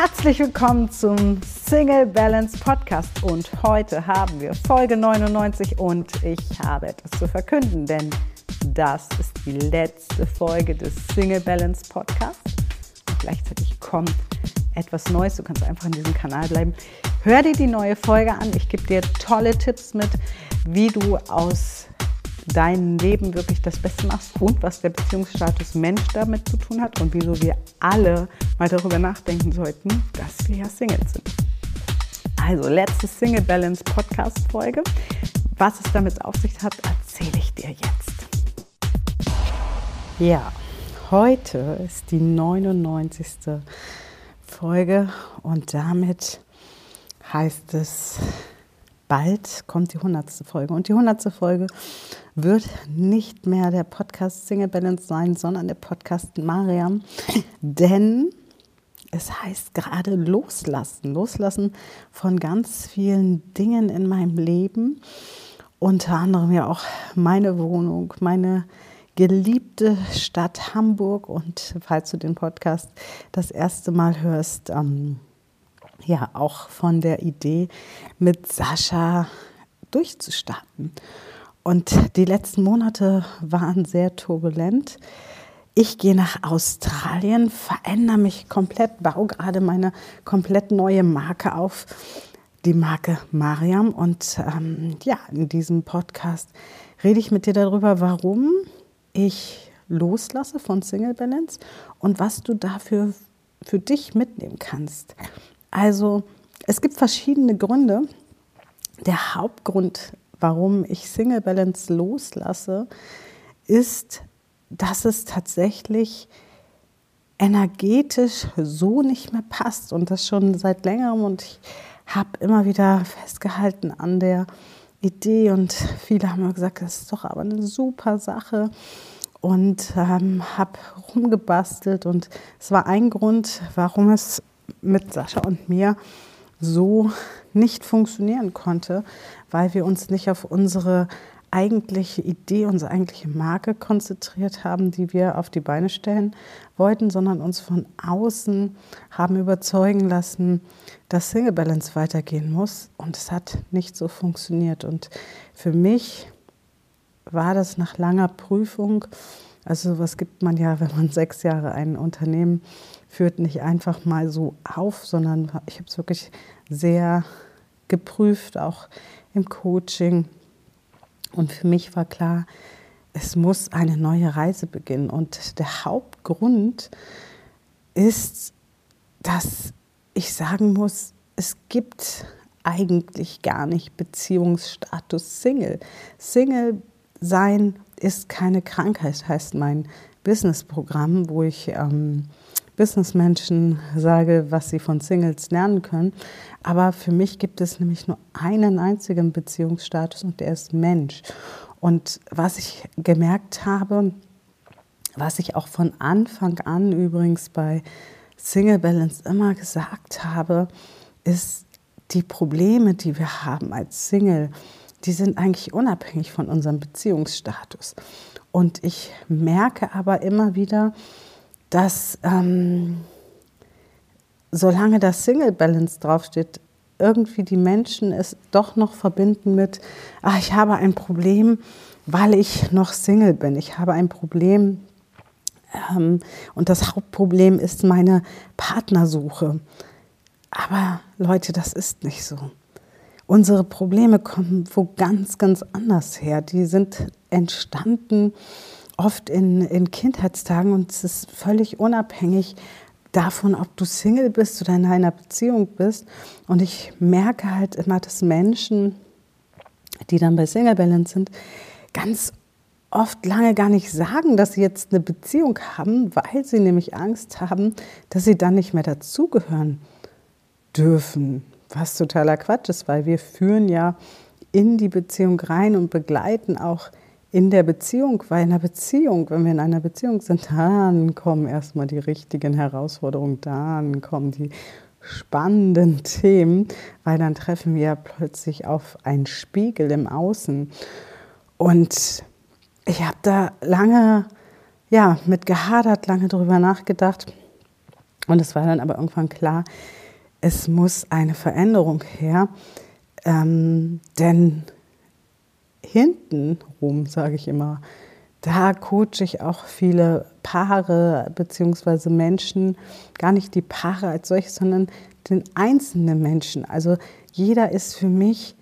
Herzlich willkommen zum Single Balance Podcast und heute haben wir Folge 99 und ich habe etwas zu verkünden, denn das ist die letzte Folge des Single Balance Podcasts und gleichzeitig kommt etwas Neues. Du kannst einfach in diesem Kanal bleiben. Hör dir die neue Folge an. Ich gebe dir tolle Tipps mit, wie du aus dein Leben wirklich das Beste machst und was der Beziehungsstatus Mensch damit zu tun hat und wieso wir alle mal darüber nachdenken sollten, dass wir ja Singles sind. Also, letzte Single Balance Podcast Folge. Was es damit auf sich hat, erzähle ich dir jetzt. Ja, heute ist die 99. Folge und damit heißt es bald kommt die hundertste Folge. Und die hundertste Folge wird nicht mehr der Podcast Single Balance sein, sondern der Podcast Mariam. Denn es heißt gerade loslassen. Loslassen von ganz vielen Dingen in meinem Leben. Unter anderem ja auch meine Wohnung, meine geliebte Stadt Hamburg. Und falls du den Podcast das erste Mal hörst, ähm, ja auch von der Idee, mit Sascha durchzustarten. Und die letzten Monate waren sehr turbulent. Ich gehe nach Australien, verändere mich komplett, baue gerade meine komplett neue Marke auf, die Marke Mariam. Und ähm, ja, in diesem Podcast rede ich mit dir darüber, warum ich loslasse von Single Balance und was du dafür für dich mitnehmen kannst. Also es gibt verschiedene Gründe. Der Hauptgrund, warum ich Single Balance loslasse, ist, dass es tatsächlich energetisch so nicht mehr passt und das schon seit längerem und ich habe immer wieder festgehalten an der Idee und viele haben mir gesagt, das ist doch aber eine super Sache und ähm, habe rumgebastelt und es war ein Grund, warum es mit Sascha und mir so nicht funktionieren konnte, weil wir uns nicht auf unsere eigentliche Idee, unsere eigentliche Marke konzentriert haben, die wir auf die Beine stellen wollten, sondern uns von außen haben überzeugen lassen, dass Single Balance weitergehen muss. Und es hat nicht so funktioniert. Und für mich war das nach langer Prüfung, also was gibt man ja, wenn man sechs Jahre ein Unternehmen führt nicht einfach mal so auf, sondern ich habe es wirklich sehr geprüft, auch im Coaching. Und für mich war klar, es muss eine neue Reise beginnen. Und der Hauptgrund ist, dass ich sagen muss, es gibt eigentlich gar nicht Beziehungsstatus Single. Single sein ist keine Krankheit, heißt mein Businessprogramm, wo ich ähm, Businessmenschen sage, was sie von Singles lernen können. Aber für mich gibt es nämlich nur einen einzigen Beziehungsstatus und der ist Mensch. Und was ich gemerkt habe, was ich auch von Anfang an übrigens bei Single Balance immer gesagt habe, ist, die Probleme, die wir haben als Single, die sind eigentlich unabhängig von unserem Beziehungsstatus. Und ich merke aber immer wieder, dass ähm, solange das Single Balance draufsteht, irgendwie die Menschen es doch noch verbinden mit, ach, ich habe ein Problem, weil ich noch Single bin. Ich habe ein Problem ähm, und das Hauptproblem ist meine Partnersuche. Aber Leute, das ist nicht so. Unsere Probleme kommen wo ganz, ganz anders her. Die sind entstanden oft in, in Kindheitstagen und es ist völlig unabhängig davon, ob du Single bist oder in einer Beziehung bist. Und ich merke halt immer, dass Menschen, die dann bei Single Balance sind, ganz oft lange gar nicht sagen, dass sie jetzt eine Beziehung haben, weil sie nämlich Angst haben, dass sie dann nicht mehr dazugehören dürfen. Was totaler Quatsch ist, weil wir führen ja in die Beziehung rein und begleiten auch in der Beziehung, weil in der Beziehung, wenn wir in einer Beziehung sind, dann kommen erstmal die richtigen Herausforderungen, dann kommen die spannenden Themen, weil dann treffen wir plötzlich auf einen Spiegel im Außen. Und ich habe da lange ja, mit gehadert, lange darüber nachgedacht, Und es war dann aber irgendwann klar, es muss eine Veränderung her, ähm, denn hintenrum, sage ich immer, da coache ich auch viele Paare bzw. Menschen, gar nicht die Paare als solche, sondern den einzelnen Menschen. Also jeder ist für mich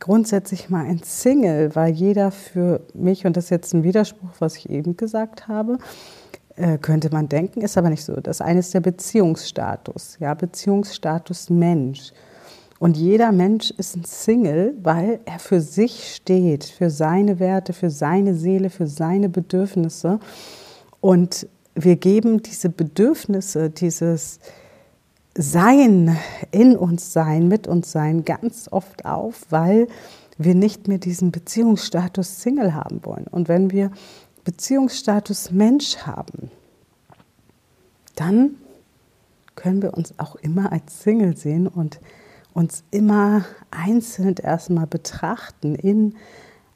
grundsätzlich mal ein Single, weil jeder für mich, und das ist jetzt ein Widerspruch, was ich eben gesagt habe, äh, könnte man denken, ist aber nicht so. Das eine ist der Beziehungsstatus, ja, Beziehungsstatus Mensch. Und jeder Mensch ist ein Single, weil er für sich steht, für seine Werte, für seine Seele, für seine Bedürfnisse. Und wir geben diese Bedürfnisse, dieses Sein, in uns sein, mit uns sein, ganz oft auf, weil wir nicht mehr diesen Beziehungsstatus Single haben wollen. Und wenn wir Beziehungsstatus Mensch haben, dann können wir uns auch immer als Single sehen und uns immer einzeln erstmal betrachten, in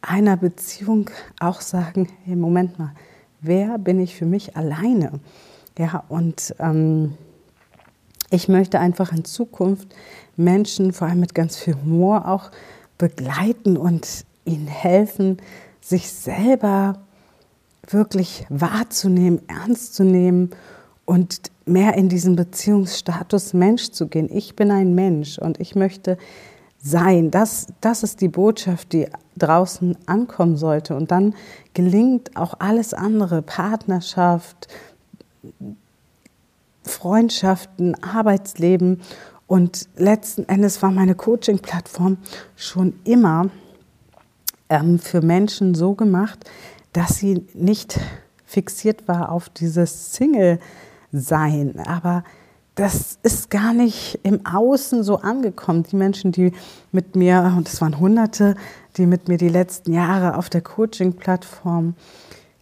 einer Beziehung auch sagen, hey, Moment mal, wer bin ich für mich alleine? Ja, und ähm, ich möchte einfach in Zukunft Menschen vor allem mit ganz viel Humor auch begleiten und ihnen helfen, sich selber wirklich wahrzunehmen, ernst zu nehmen und mehr in diesen Beziehungsstatus Mensch zu gehen. Ich bin ein Mensch und ich möchte sein. Das, das ist die Botschaft, die draußen ankommen sollte. Und dann gelingt auch alles andere, Partnerschaft, Freundschaften, Arbeitsleben. Und letzten Endes war meine Coaching-Plattform schon immer ähm, für Menschen so gemacht, dass sie nicht fixiert war auf dieses Single- sein. Aber das ist gar nicht im Außen so angekommen. Die Menschen, die mit mir, und es waren Hunderte, die mit mir die letzten Jahre auf der Coaching-Plattform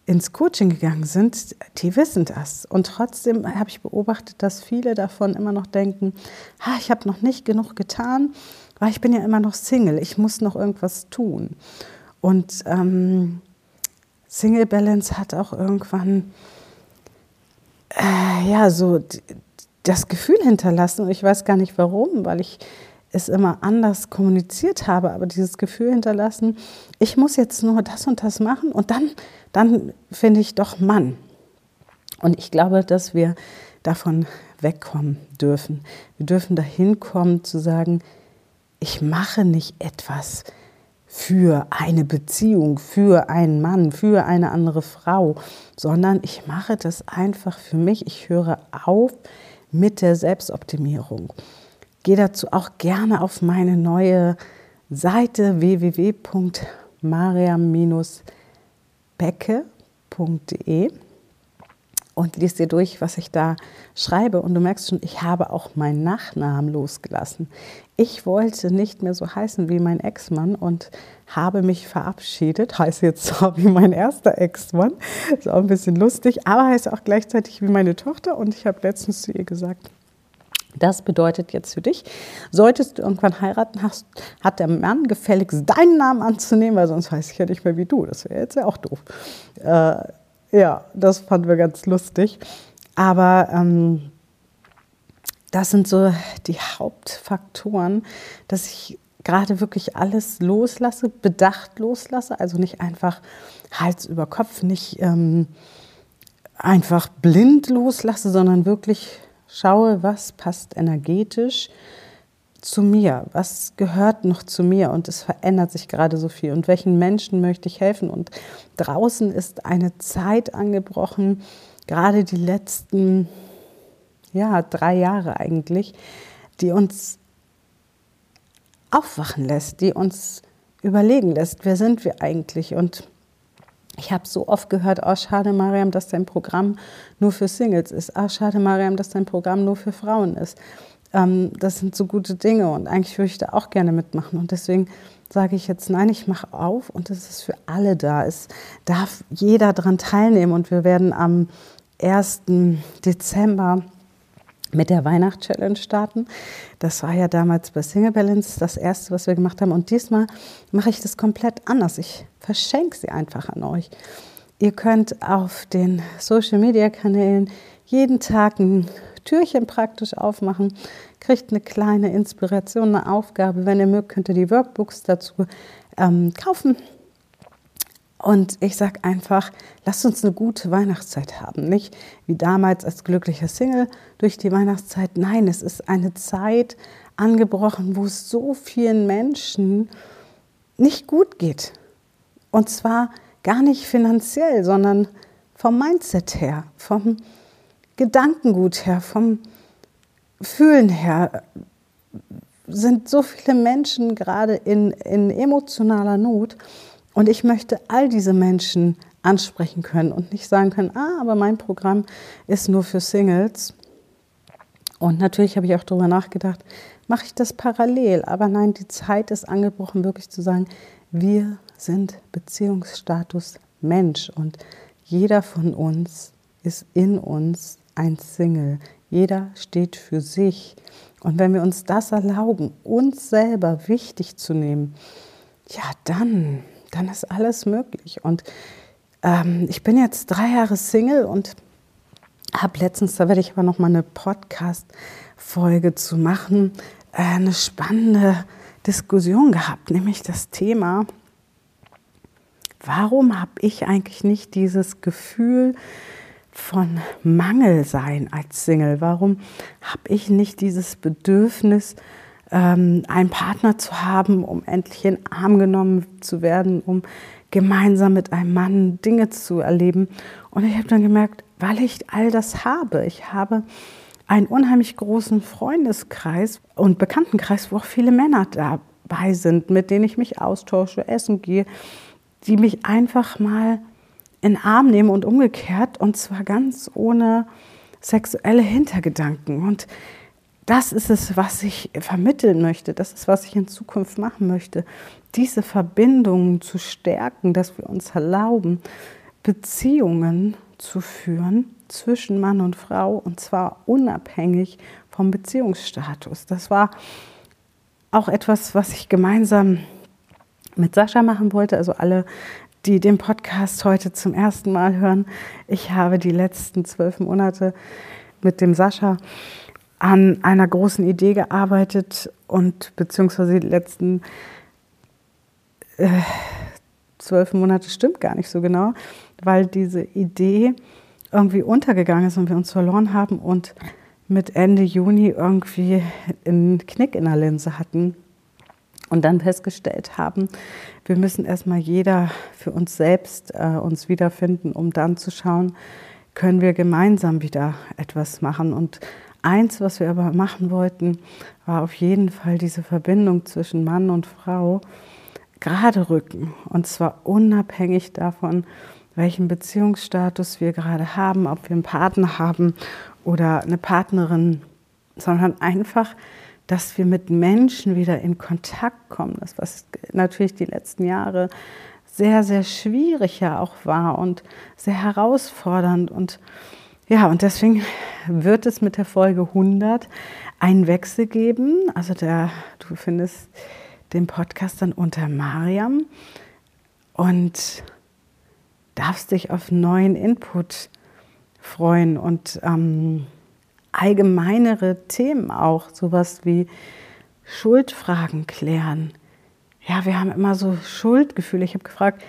ins Coaching gegangen sind, die wissen das. Und trotzdem habe ich beobachtet, dass viele davon immer noch denken, ha, ich habe noch nicht genug getan, weil ich bin ja immer noch Single, ich muss noch irgendwas tun. Und ähm, Single Balance hat auch irgendwann äh, ja, so das Gefühl hinterlassen. Und ich weiß gar nicht warum, weil ich es immer anders kommuniziert habe, aber dieses Gefühl hinterlassen, ich muss jetzt nur das und das machen und dann, dann finde ich doch Mann. Und ich glaube, dass wir davon wegkommen dürfen. Wir dürfen dahin kommen zu sagen, ich mache nicht etwas, für eine Beziehung, für einen Mann, für eine andere Frau, sondern ich mache das einfach für mich. Ich höre auf mit der Selbstoptimierung. Gehe dazu auch gerne auf meine neue Seite www.mariam-becke.de und liest dir durch, was ich da schreibe. Und du merkst schon, ich habe auch meinen Nachnamen losgelassen. Ich wollte nicht mehr so heißen wie mein Ex-Mann und habe mich verabschiedet. Heiße jetzt zwar wie mein erster Ex-Mann, ist auch ein bisschen lustig, aber heiße auch gleichzeitig wie meine Tochter. Und ich habe letztens zu ihr gesagt, das bedeutet jetzt für dich, solltest du irgendwann heiraten, hast, hat der Mann gefälligst deinen Namen anzunehmen, weil sonst weiß ich ja nicht mehr wie du. Das wäre jetzt ja auch doof. Äh, ja, das fanden wir ganz lustig. Aber ähm, das sind so die Hauptfaktoren, dass ich gerade wirklich alles loslasse, bedacht loslasse, also nicht einfach Hals über Kopf, nicht ähm, einfach blind loslasse, sondern wirklich schaue, was passt energetisch zu mir, was gehört noch zu mir? Und es verändert sich gerade so viel. Und welchen Menschen möchte ich helfen? Und draußen ist eine Zeit angebrochen, gerade die letzten ja, drei Jahre eigentlich, die uns aufwachen lässt, die uns überlegen lässt, wer sind wir eigentlich? Und ich habe so oft gehört, oh schade Mariam, dass dein Programm nur für Singles ist. Ah schade Mariam, dass dein Programm nur für Frauen ist ähm, das sind so gute Dinge und eigentlich würde ich da auch gerne mitmachen. Und deswegen sage ich jetzt, nein, ich mache auf und es ist für alle da. Es darf jeder daran teilnehmen und wir werden am 1. Dezember mit der Weihnachtschallenge starten. Das war ja damals bei Single Balance das erste, was wir gemacht haben. Und diesmal mache ich das komplett anders. Ich verschenke sie einfach an euch. Ihr könnt auf den Social Media Kanälen jeden Tag ein Türchen praktisch aufmachen, kriegt eine kleine Inspiration, eine Aufgabe. Wenn ihr mögt, könnt ihr die Workbooks dazu ähm, kaufen. Und ich sage einfach, lasst uns eine gute Weihnachtszeit haben. Nicht wie damals als glücklicher Single durch die Weihnachtszeit. Nein, es ist eine Zeit angebrochen, wo es so vielen Menschen nicht gut geht. Und zwar gar nicht finanziell, sondern vom Mindset her, vom Gedankengut her, vom Fühlen her sind so viele Menschen gerade in, in emotionaler Not. Und ich möchte all diese Menschen ansprechen können und nicht sagen können, ah, aber mein Programm ist nur für Singles. Und natürlich habe ich auch darüber nachgedacht, mache ich das parallel. Aber nein, die Zeit ist angebrochen, wirklich zu sagen, wir sind Beziehungsstatus Mensch und jeder von uns ist in uns ein Single. Jeder steht für sich. Und wenn wir uns das erlauben, uns selber wichtig zu nehmen, ja, dann, dann ist alles möglich. Und ähm, ich bin jetzt drei Jahre Single und habe letztens, da werde ich aber noch mal eine Podcast-Folge zu machen, äh, eine spannende Diskussion gehabt, nämlich das Thema, warum habe ich eigentlich nicht dieses Gefühl von Mangelsein als Single? Warum habe ich nicht dieses Bedürfnis, ähm, einen Partner zu haben, um endlich in Arm genommen zu werden, um gemeinsam mit einem Mann Dinge zu erleben? Und ich habe dann gemerkt, weil ich all das habe. Ich habe einen unheimlich großen Freundeskreis und Bekanntenkreis, wo auch viele Männer dabei sind, mit denen ich mich austausche, essen gehe, die mich einfach mal in den Arm nehmen und umgekehrt und zwar ganz ohne sexuelle Hintergedanken. Und das ist es, was ich vermitteln möchte. Das ist, was ich in Zukunft machen möchte. Diese Verbindungen zu stärken, dass wir uns erlauben, Beziehungen zu führen zwischen Mann und Frau und zwar unabhängig vom Beziehungsstatus. Das war auch etwas, was ich gemeinsam mit Sascha machen wollte. Also alle, die den Podcast heute zum ersten Mal hören. Ich habe die letzten zwölf Monate mit dem Sascha an einer großen Idee gearbeitet und beziehungsweise die letzten äh, zwölf Monate stimmt gar nicht so genau, weil diese Idee irgendwie untergegangen ist und wir uns verloren haben und mit Ende Juni irgendwie einen Knick in der Linse hatten und dann festgestellt haben, wir müssen erstmal jeder für uns selbst äh, uns wiederfinden, um dann zu schauen, können wir gemeinsam wieder etwas machen. Und eins, was wir aber machen wollten, war auf jeden Fall diese Verbindung zwischen Mann und Frau gerade rücken. Und zwar unabhängig davon, welchen Beziehungsstatus wir gerade haben, ob wir einen Partner haben oder eine Partnerin, sondern einfach dass wir mit Menschen wieder in Kontakt kommen. Das, was natürlich die letzten Jahre sehr, sehr schwierig ja auch war und sehr herausfordernd. Und ja, und deswegen wird es mit der Folge 100 einen Wechsel geben. Also der, du findest den Podcast dann unter Mariam und darfst dich auf neuen Input freuen und ähm, allgemeinere Themen auch, sowas wie Schuldfragen klären. Ja, wir haben immer so Schuldgefühle. Ich habe gefragt,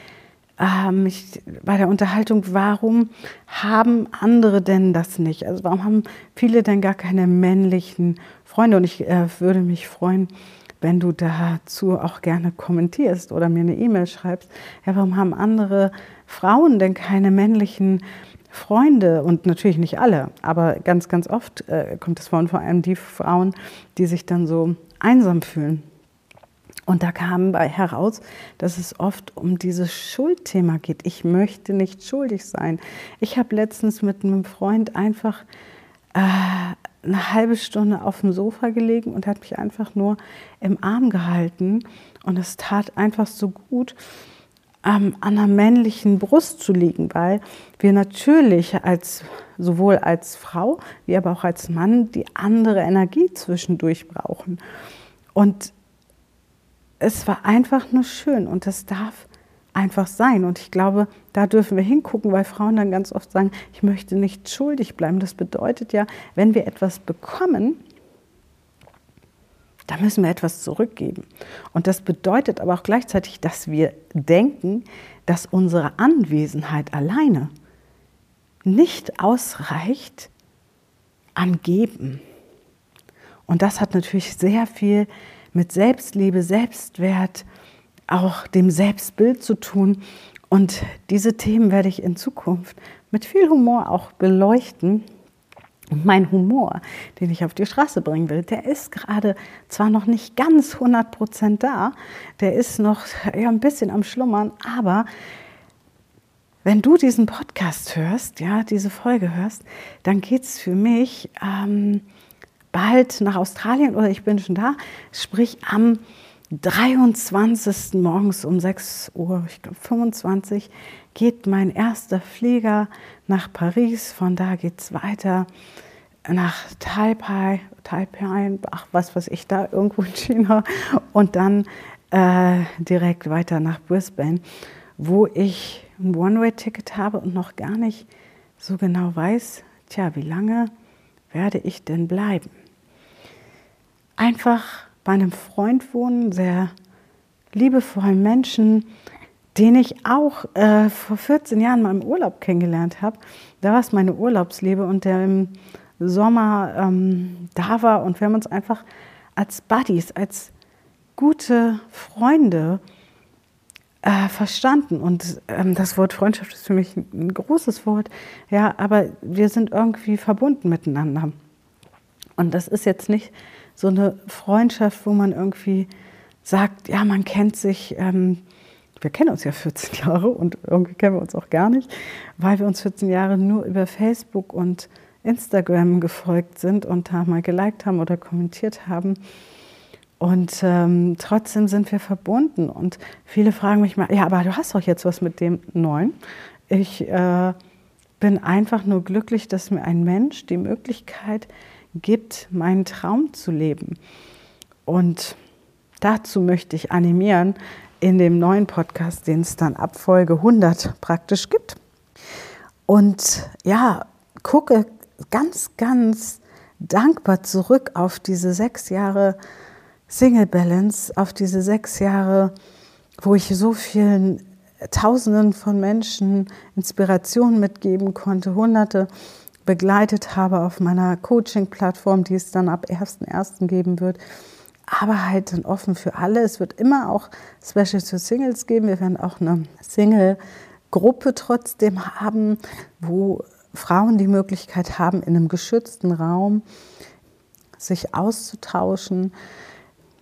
äh, mich bei der Unterhaltung, warum haben andere denn das nicht? Also warum haben viele denn gar keine männlichen Freunde? Und ich äh, würde mich freuen, wenn du dazu auch gerne kommentierst oder mir eine E-Mail schreibst. Ja, warum haben andere Frauen denn keine männlichen Freunde? Freunde und natürlich nicht alle, aber ganz, ganz oft äh, kommt es vor und vor allem die Frauen, die sich dann so einsam fühlen. Und da kam bei heraus, dass es oft um dieses Schuldthema geht. Ich möchte nicht schuldig sein. Ich habe letztens mit einem Freund einfach äh, eine halbe Stunde auf dem Sofa gelegen und hat mich einfach nur im Arm gehalten. Und es tat einfach so gut ähm, an der männlichen Brust zu liegen, weil wir natürlich als sowohl als Frau wie aber auch als Mann die andere Energie zwischendurch brauchen. Und es war einfach nur schön und das darf einfach sein. Und ich glaube, da dürfen wir hingucken, weil Frauen dann ganz oft sagen, ich möchte nicht schuldig bleiben. Das bedeutet ja, wenn wir etwas bekommen, da müssen wir etwas zurückgeben. Und das bedeutet aber auch gleichzeitig, dass wir denken, dass unsere Anwesenheit alleine nicht ausreicht an Geben. Und das hat natürlich sehr viel mit Selbstliebe, Selbstwert, auch dem Selbstbild zu tun. Und diese Themen werde ich in Zukunft mit viel Humor auch beleuchten. Und mein Humor, den ich auf die Straße bringen will, der ist gerade zwar noch nicht ganz 100 Prozent da, der ist noch ja, ein bisschen am Schlummern, aber wenn du diesen Podcast hörst, ja, diese Folge hörst, dann geht es für mich ähm, bald nach Australien oder ich bin schon da, sprich am 23. morgens um 6 Uhr, ich glaube 25, geht mein erster Flieger nach Paris. Von da geht es weiter nach Taipei, Taipei, ach was weiß ich da, irgendwo in China. Und dann äh, direkt weiter nach Brisbane, wo ich ein One-Way-Ticket habe und noch gar nicht so genau weiß, tja, wie lange werde ich denn bleiben? Einfach bei einem Freund wohnen, sehr liebevollen Menschen, den ich auch äh, vor 14 Jahren mal im Urlaub kennengelernt habe. Da war es meine Urlaubsliebe und der im Sommer ähm, da war und wir haben uns einfach als Buddies, als gute Freunde äh, verstanden. Und ähm, das Wort Freundschaft ist für mich ein großes Wort, ja, aber wir sind irgendwie verbunden miteinander. Und das ist jetzt nicht so eine Freundschaft, wo man irgendwie sagt, ja, man kennt sich, ähm, wir kennen uns ja 14 Jahre und irgendwie kennen wir uns auch gar nicht, weil wir uns 14 Jahre nur über Facebook und Instagram gefolgt sind und da mal geliked haben oder kommentiert haben. Und ähm, trotzdem sind wir verbunden. Und viele fragen mich mal, ja, aber du hast doch jetzt was mit dem Neuen. Ich äh, bin einfach nur glücklich, dass mir ein Mensch die Möglichkeit gibt, meinen Traum zu leben. Und dazu möchte ich animieren in dem neuen Podcast, den es dann ab Folge 100 praktisch gibt. Und ja, gucke ganz, ganz dankbar zurück auf diese sechs Jahre Single Balance, auf diese sechs Jahre, wo ich so vielen Tausenden von Menschen Inspiration mitgeben konnte, Hunderte begleitet habe auf meiner Coaching-Plattform, die es dann ab 1.1. geben wird. Aber halt dann offen für alle. Es wird immer auch Specials für Singles geben. Wir werden auch eine Single-Gruppe trotzdem haben, wo Frauen die Möglichkeit haben, in einem geschützten Raum sich auszutauschen.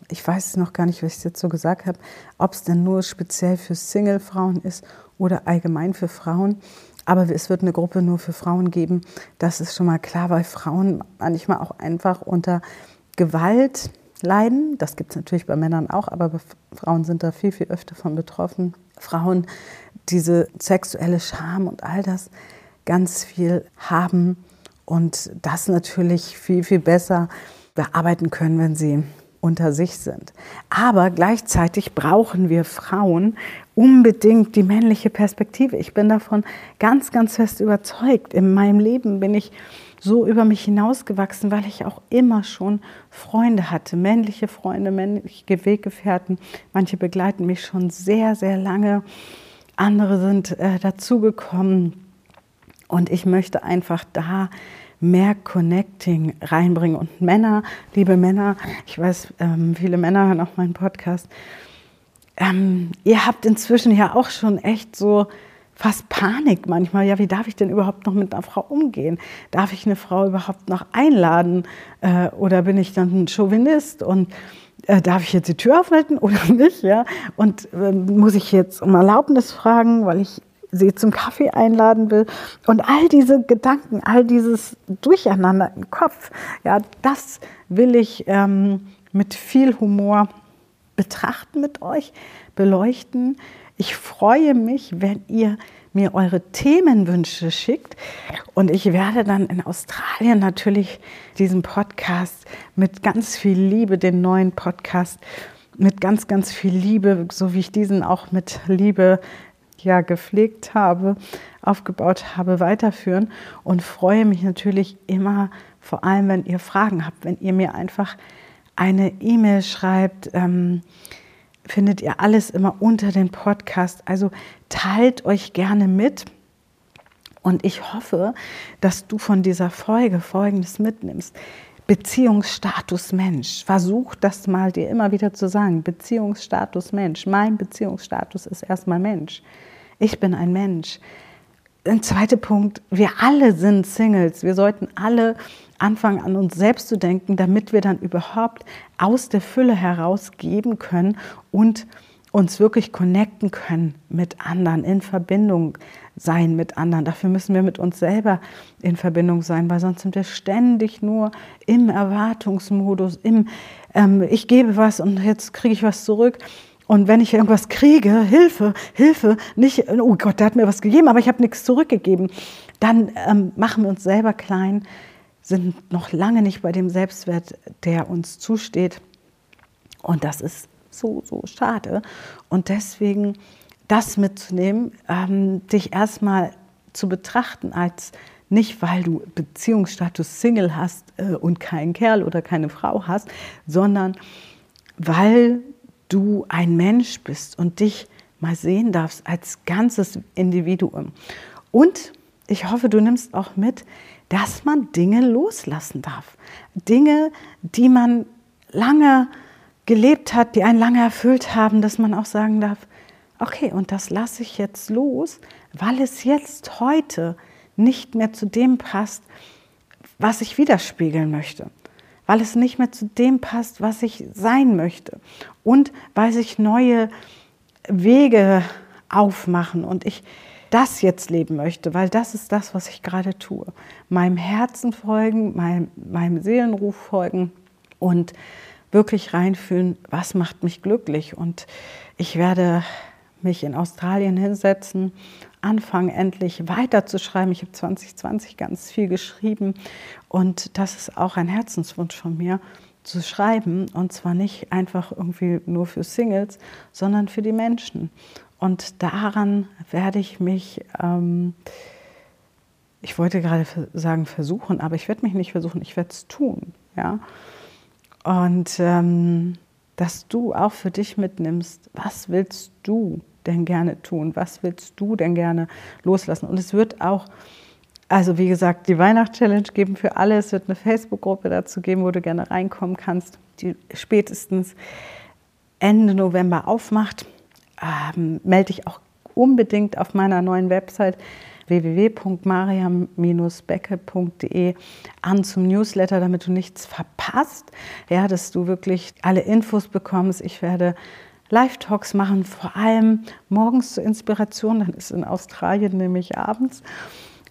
Ich weiß noch gar nicht, was ich jetzt so gesagt habe, ob es denn nur speziell für Single-Frauen ist oder allgemein für Frauen. Aber es wird eine Gruppe nur für Frauen geben. Das ist schon mal klar, weil Frauen manchmal auch einfach unter Gewalt leiden. Das gibt es natürlich bei Männern auch, aber Frauen sind da viel, viel öfter von betroffen. Frauen diese sexuelle Scham und all das ganz viel haben und das natürlich viel, viel besser bearbeiten können, wenn sie unter sich sind. Aber gleichzeitig brauchen wir Frauen unbedingt die männliche Perspektive. Ich bin davon ganz, ganz fest überzeugt. In meinem Leben bin ich so über mich hinausgewachsen, weil ich auch immer schon Freunde hatte, männliche Freunde, männliche Weggefährten. Manche begleiten mich schon sehr, sehr lange. Andere sind äh, dazugekommen. Und ich möchte einfach da mehr Connecting reinbringen. Und Männer, liebe Männer, ich weiß, ähm, viele Männer hören auch meinen Podcast, ähm, ihr habt inzwischen ja auch schon echt so fast Panik manchmal. Ja, wie darf ich denn überhaupt noch mit einer Frau umgehen? Darf ich eine Frau überhaupt noch einladen? Äh, oder bin ich dann ein Chauvinist und äh, darf ich jetzt die Tür aufhalten oder nicht? Ja? Und äh, muss ich jetzt um Erlaubnis fragen, weil ich sie zum Kaffee einladen will. Und all diese Gedanken, all dieses Durcheinander im Kopf, ja, das will ich ähm, mit viel Humor betrachten mit euch, beleuchten. Ich freue mich, wenn ihr mir eure Themenwünsche schickt. Und ich werde dann in Australien natürlich diesen Podcast mit ganz viel Liebe, den neuen Podcast, mit ganz, ganz viel Liebe, so wie ich diesen auch mit Liebe ja gepflegt habe, aufgebaut habe, weiterführen und freue mich natürlich immer, vor allem wenn ihr Fragen habt, wenn ihr mir einfach eine E-Mail schreibt, ähm, findet ihr alles immer unter den Podcast. Also teilt euch gerne mit. Und ich hoffe, dass du von dieser Folge Folgendes mitnimmst. Beziehungsstatus Mensch. Versuch das mal dir immer wieder zu sagen. Beziehungsstatus Mensch. Mein Beziehungsstatus ist erstmal Mensch. Ich bin ein Mensch. Ein zweiter Punkt, wir alle sind Singles. Wir sollten alle anfangen an uns selbst zu denken, damit wir dann überhaupt aus der Fülle heraus geben können und uns wirklich connecten können mit anderen, in Verbindung sein mit anderen. Dafür müssen wir mit uns selber in Verbindung sein, weil sonst sind wir ständig nur im Erwartungsmodus, im ähm, Ich gebe was und jetzt kriege ich was zurück. Und wenn ich irgendwas kriege, Hilfe, Hilfe, nicht, oh Gott, der hat mir was gegeben, aber ich habe nichts zurückgegeben, dann ähm, machen wir uns selber klein, sind noch lange nicht bei dem Selbstwert, der uns zusteht. Und das ist so, so schade. Und deswegen das mitzunehmen, ähm, dich erstmal zu betrachten als nicht, weil du Beziehungsstatus Single hast äh, und keinen Kerl oder keine Frau hast, sondern weil du ein Mensch bist und dich mal sehen darfst als ganzes Individuum. Und ich hoffe, du nimmst auch mit, dass man Dinge loslassen darf. Dinge, die man lange gelebt hat, die einen lange erfüllt haben, dass man auch sagen darf, okay, und das lasse ich jetzt los, weil es jetzt heute nicht mehr zu dem passt, was ich widerspiegeln möchte. Weil es nicht mehr zu dem passt, was ich sein möchte. Und weil sich neue Wege aufmachen. Und ich das jetzt leben möchte, weil das ist das, was ich gerade tue. Meinem Herzen folgen, meinem, meinem Seelenruf folgen und wirklich reinfühlen, was macht mich glücklich. Und ich werde mich in Australien hinsetzen, anfangen endlich weiterzuschreiben. Ich habe 2020 ganz viel geschrieben und das ist auch ein Herzenswunsch von mir, zu schreiben und zwar nicht einfach irgendwie nur für Singles, sondern für die Menschen. Und daran werde ich mich, ähm, ich wollte gerade sagen versuchen, aber ich werde mich nicht versuchen, ich werde es tun. Ja? Und ähm, dass du auch für dich mitnimmst, was willst du denn gerne tun? Was willst du denn gerne loslassen? Und es wird auch, also wie gesagt, die Weihnachtschallenge geben für alle. Es wird eine Facebook-Gruppe dazu geben, wo du gerne reinkommen kannst, die spätestens Ende November aufmacht. Ähm, melde dich auch unbedingt auf meiner neuen Website www.mariam-becke.de an zum Newsletter, damit du nichts verpasst, ja, dass du wirklich alle Infos bekommst. Ich werde Live-Talks machen, vor allem morgens zur Inspiration, dann ist in Australien nämlich abends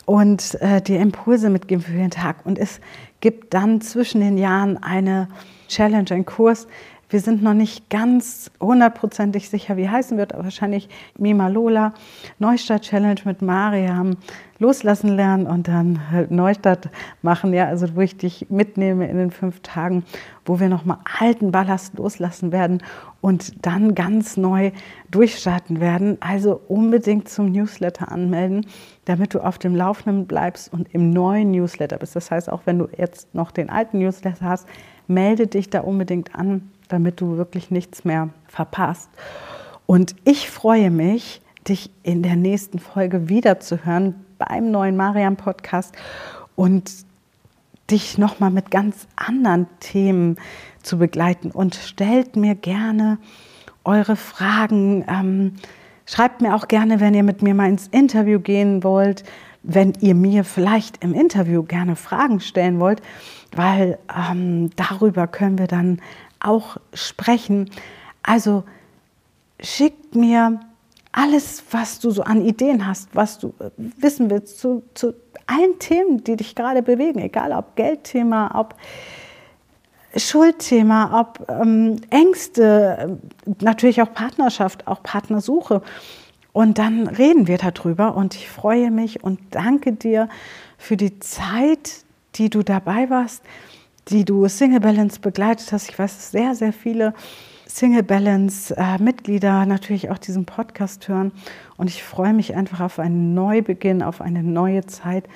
und äh, die Impulse mitgeben für den Tag. Und es gibt dann zwischen den Jahren eine Challenge, einen Kurs. Wir sind noch nicht ganz hundertprozentig sicher, wie heißen wird, aber wahrscheinlich Mima Lola, Neustadt Challenge mit Mariam, loslassen lernen und dann halt Neustadt machen, ja, also wo ich dich mitnehme in den fünf Tagen, wo wir nochmal alten Ballast loslassen werden und dann ganz neu durchstarten werden. Also unbedingt zum Newsletter anmelden, damit du auf dem Laufenden bleibst und im neuen Newsletter bist. Das heißt, auch wenn du jetzt noch den alten Newsletter hast, melde dich da unbedingt an, damit du wirklich nichts mehr verpasst. Und ich freue mich, dich in der nächsten Folge wiederzuhören beim neuen Mariam Podcast und dich nochmal mit ganz anderen Themen zu begleiten. Und stellt mir gerne eure Fragen. Ähm, schreibt mir auch gerne, wenn ihr mit mir mal ins Interview gehen wollt, wenn ihr mir vielleicht im Interview gerne Fragen stellen wollt, weil ähm, darüber können wir dann auch sprechen. Also schickt mir alles, was du so an Ideen hast, was du äh, wissen willst zu, zu allen Themen, die dich gerade bewegen, egal ob Geldthema, ob Schuldthema, ob ähm, Ängste, äh, natürlich auch Partnerschaft, auch Partnersuche. Und dann reden wir darüber und ich freue mich und danke dir für die Zeit, die du dabei warst, die du Single Balance begleitet hast. Ich weiß, dass sehr, sehr viele Single Balance äh, Mitglieder natürlich auch diesen Podcast hören. Und ich freue mich einfach auf einen Neubeginn, auf eine neue Zeit,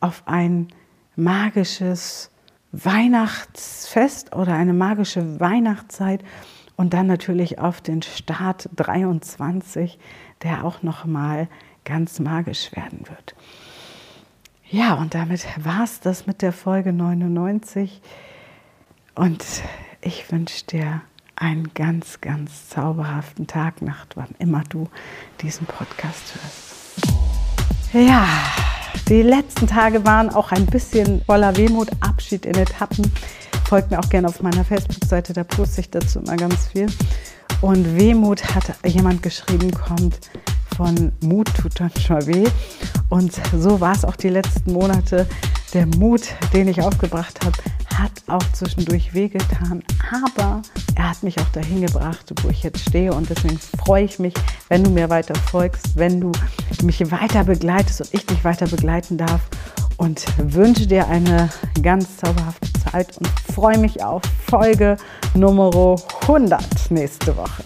auf ein magisches Weihnachtsfest oder eine magische Weihnachtszeit und dann natürlich auf den Start 23, der auch noch mal ganz magisch werden wird. Ja, und damit war es das mit der Folge 99. Und ich wünsche dir einen ganz, ganz zauberhaften Tag, Nacht, wann immer du diesen Podcast hörst. Ja, die letzten Tage waren auch ein bisschen voller Wehmut, Abschied in Etappen. Folgt mir auch gerne auf meiner Facebook-Seite, da poste ich dazu immer ganz viel. Und Wehmut hat jemand geschrieben, kommt von Mut tut dann schon weh. Und so war es auch die letzten Monate. Der Mut, den ich aufgebracht habe, hat auch zwischendurch wehgetan. Aber er hat mich auch dahin gebracht, wo ich jetzt stehe. Und deswegen freue ich mich, wenn du mir weiter folgst, wenn du mich weiter begleitest und ich dich weiter begleiten darf. Und wünsche dir eine ganz zauberhafte Zeit und freue mich auf Folge Nummer 100 nächste Woche.